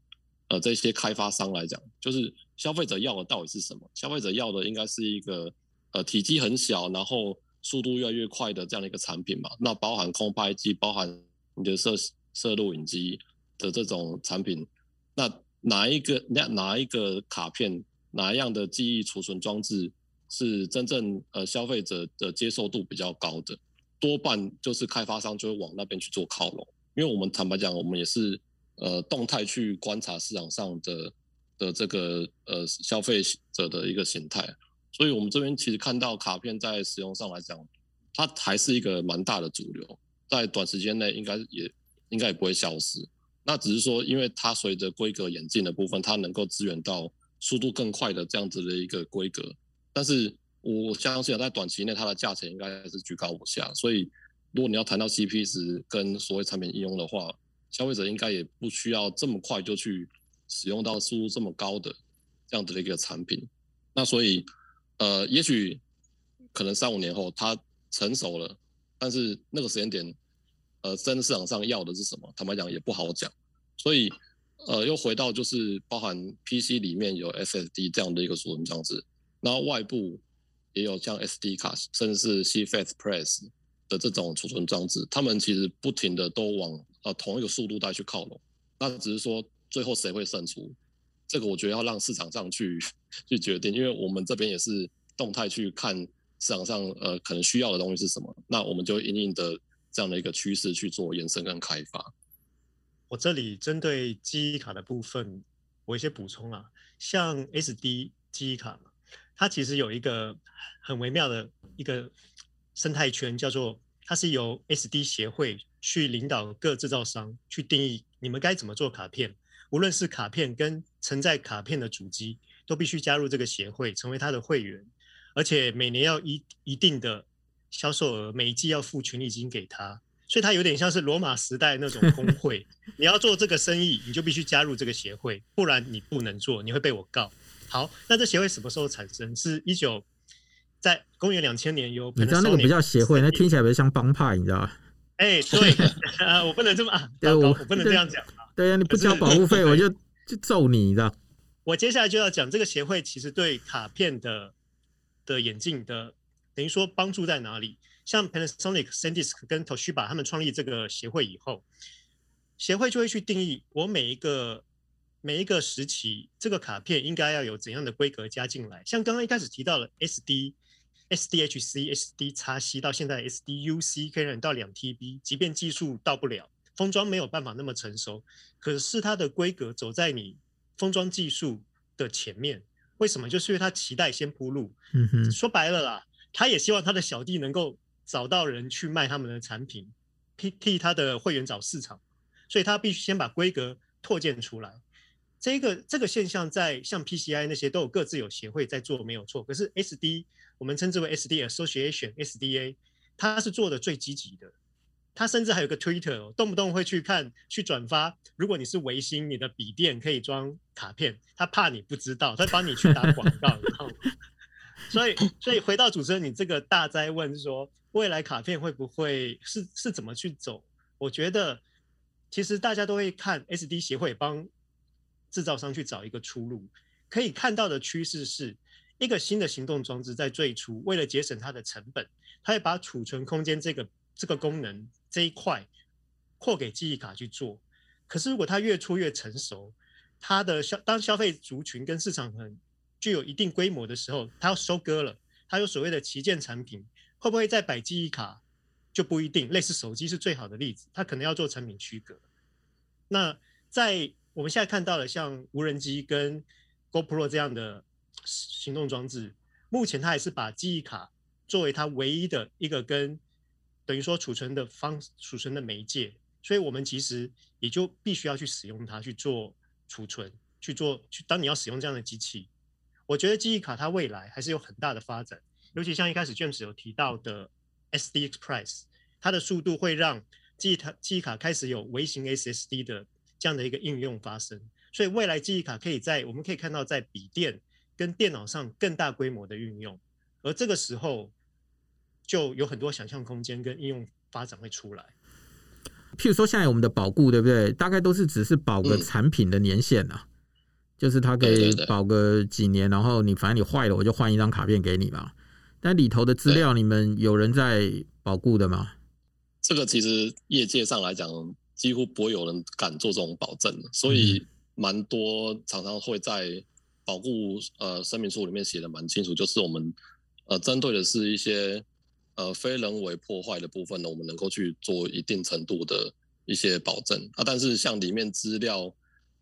呃这些开发商来讲，就是消费者要的到底是什么？消费者要的应该是一个呃体积很小，然后速度越来越快的这样的一个产品嘛？那包含空拍机，包含你的摄摄录影机。的这种产品，那哪一个哪哪一个卡片，哪一样的记忆储存装置是真正呃消费者的接受度比较高的？多半就是开发商就会往那边去做靠拢，因为我们坦白讲，我们也是呃动态去观察市场上的的这个呃消费者的一个形态，所以我们这边其实看到卡片在使用上来讲，它还是一个蛮大的主流，在短时间内应该也应该也不会消失。那只是说，因为它随着规格演进的部分，它能够支援到速度更快的这样子的一个规格。但是我相信在短期内，它的价钱应该是居高不下。所以，如果你要谈到 CP 值跟所谓产品应用的话，消费者应该也不需要这么快就去使用到速度这么高的这样子的一个产品。那所以，呃，也许可能三五年后它成熟了，但是那个时间点。呃，真的市场上要的是什么？坦白讲也不好讲，所以呃，又回到就是包含 PC 里面有 SSD 这样的一个储存装置，然后外部也有像 SD 卡，甚至是 CFast Express 的这种储存装置，他们其实不停的都往呃同一个速度带去靠拢，那只是说最后谁会胜出，这个我觉得要让市场上去去决定，因为我们这边也是动态去看市场上呃可能需要的东西是什么，那我们就因应的。这样的一个趋势去做延伸跟开发。我这里针对记忆卡的部分，我有一些补充啊，像 SD 记忆卡，它其实有一个很微妙的一个生态圈，叫做它是由 SD 协会去领导各制造商去定义你们该怎么做卡片，无论是卡片跟承载卡片的主机，都必须加入这个协会，成为它的会员，而且每年要一一定的。销售额每一季要付权利金给他，所以它有点像是罗马时代那种工 (laughs) 会。你要做这个生意，你就必须加入这个协会，不然你不能做，你会被我告。好，那这协会什么时候产生？是一九在公元两千年有。你知道那个不叫协会，那听起来比较像帮派，你知道吗？哎、欸，对 (laughs) 啊，我不能这么 (laughs) 啊，对我，我不能这样讲啊。对呀，你不交保护费，(laughs) 我就就揍你，你知道？我接下来就要讲这个协会其实对卡片的的眼镜的。等于说帮助在哪里？像 Panasonic、SanDisk 跟 Toshiba 他们创立这个协会以后，协会就会去定义我每一个每一个时期这个卡片应该要有怎样的规格加进来。像刚刚一开始提到了 SD、SDHC、SDXC 到现在 SDUC 可以忍到两 TB，即便技术到不了，封装没有办法那么成熟，可是它的规格走在你封装技术的前面。为什么？就是因为它期待先铺路。嗯哼，说白了啦。他也希望他的小弟能够找到人去卖他们的产品，替替他的会员找市场，所以他必须先把规格拓建出来。这个这个现象在像 PCI 那些都有各自有协会在做，没有错。可是 SD 我们称之为 SD Association SDA，它是做的最积极的。他甚至还有个 Twitter，动不动会去看、去转发。如果你是微星，你的笔电可以装卡片，他怕你不知道，他帮你去打广告，(laughs) 所以，所以回到主持人，你这个大哉问说，未来卡片会不会是是怎么去走？我觉得，其实大家都会看 SD 协会帮制造商去找一个出路。可以看到的趋势是一个新的行动装置在最初，为了节省它的成本，它会把储存空间这个这个功能。这一块扩给记忆卡去做，可是如果它越出越成熟，它的消当消费族群跟市场很具有一定规模的时候，它要收割了，它有所谓的旗舰产品，会不会再摆记忆卡就不一定。类似手机是最好的例子，它可能要做产品区隔。那在我们现在看到的像无人机跟 GoPro 这样的行动装置，目前它还是把记忆卡作为它唯一的一个跟等于说储存的方储存的媒介，所以我们其实也就必须要去使用它去做储存，去做去。当你要使用这样的机器，我觉得记忆卡它未来还是有很大的发展，尤其像一开始 James 有提到的 SD Express，它的速度会让记忆卡记忆卡开始有微型 SSD 的这样的一个应用发生，所以未来记忆卡可以在我们可以看到在笔电跟电脑上更大规模的运用，而这个时候。就有很多想象空间跟应用发展会出来。譬如说，现在我们的保固，对不对？大概都是只是保个产品的年限啊，嗯、就是它可以保个几年，然后你反正你坏了，我就换一张卡片给你嘛。但里头的资料，你们有人在保固的吗？这个其实业界上来讲，几乎不会有人敢做这种保证，所以蛮多常常会在保护呃声明书里面写的蛮清楚，就是我们呃针对的是一些。呃，非人为破坏的部分呢，我们能够去做一定程度的一些保证啊。但是像里面资料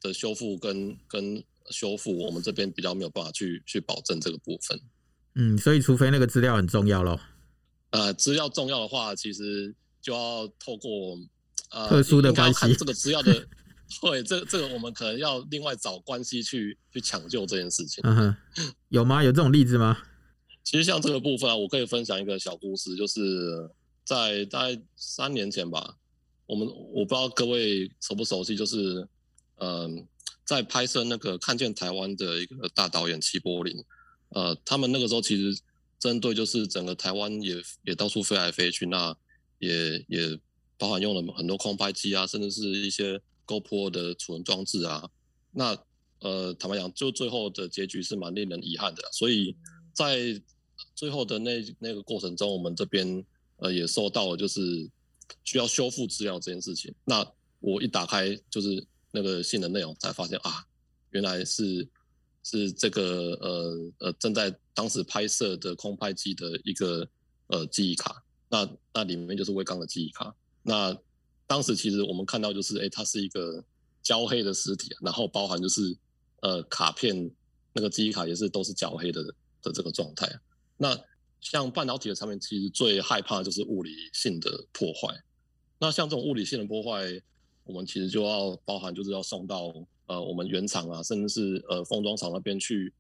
的修复跟跟修复，我们这边比较没有办法去去保证这个部分。嗯，所以除非那个资料很重要咯。呃，资料重要的话，其实就要透过呃特殊的关系，这个资料的，(laughs) 对，这这个我们可能要另外找关系去去抢救这件事情。嗯哼，有吗？有这种例子吗？(laughs) 其实像这个部分啊，我可以分享一个小故事，就是在大概三年前吧，我们我不知道各位熟不熟悉，就是嗯，在拍摄那个《看见台湾》的一个大导演齐柏林，呃，他们那个时候其实针对就是整个台湾也也到处飞来飞去，那也也包含用了很多空拍机啊，甚至是一些 GoPro 的储存装置啊，那呃，坦白讲，就最后的结局是蛮令人遗憾的，所以。在最后的那那个过程中，我们这边呃也收到了，就是需要修复资料这件事情。那我一打开就是那个信的内容，才发现啊，原来是是这个呃呃正在当时拍摄的空拍机的一个呃记忆卡。那那里面就是威刚的记忆卡。那当时其实我们看到就是，哎，它是一个焦黑的实体，然后包含就是呃卡片那个记忆卡也是都是焦黑的。的这个状态，那像半导体的产品，其实最害怕就是物理性的破坏。那像这种物理性的破坏，我们其实就要包含，就是要送到呃我们原厂啊，甚至是呃封装厂那边去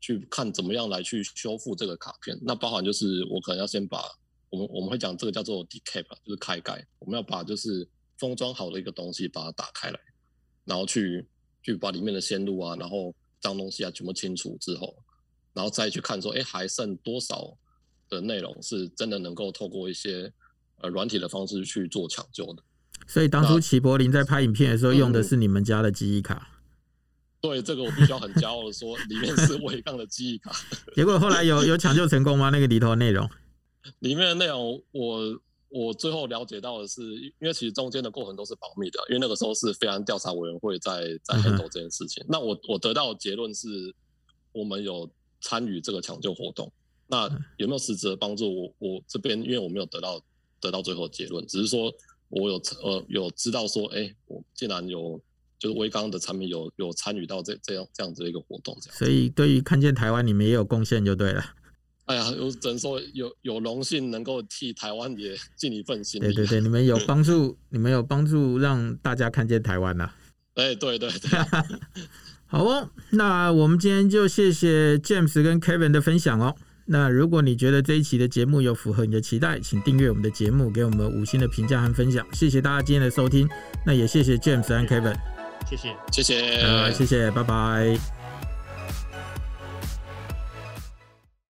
去看怎么样来去修复这个卡片。那包含就是我可能要先把我们我们会讲这个叫做 decap，就是开盖，我们要把就是封装好的一个东西把它打开来，然后去去把里面的线路啊，然后脏东西啊全部清除之后。然后再去看说，哎，还剩多少的内容是真的能够透过一些呃软体的方式去做抢救的？所以当初齐柏林在拍影片的时候用的是你们家的记忆卡。嗯、对，这个我必须要很骄傲的说，里面是威刚的记忆卡。(laughs) 结果后来有有抢救成功吗？那个里头的内容？里面的内容我我最后了解到的是，因为其实中间的过程都是保密的，因为那个时候是非安调查委员会在在 handle 这件事情。嗯、那我我得到的结论是，我们有。参与这个抢救活动，那有没有实质的帮助？我我这边因为我没有得到得到最后结论，只是说我有呃有知道说，哎、欸，我竟然有就是威刚的产品有有参与到这这样这样子的一个活动，这样。所以对于看见台湾，你们也有贡献就对了。哎呀，我只能说有有荣幸能够替台湾也尽一份心力。对对对，你们有 (laughs) 帮助，你们有帮助让大家看见台湾呐、啊。哎，对对对。(laughs) 好哦，那我们今天就谢谢 James 跟 Kevin 的分享哦。那如果你觉得这一期的节目有符合你的期待，请订阅我们的节目，给我们五星的评价和分享。谢谢大家今天的收听，那也谢谢 James 和 Kevin，谢谢，谢谢，呃，谢谢，拜拜。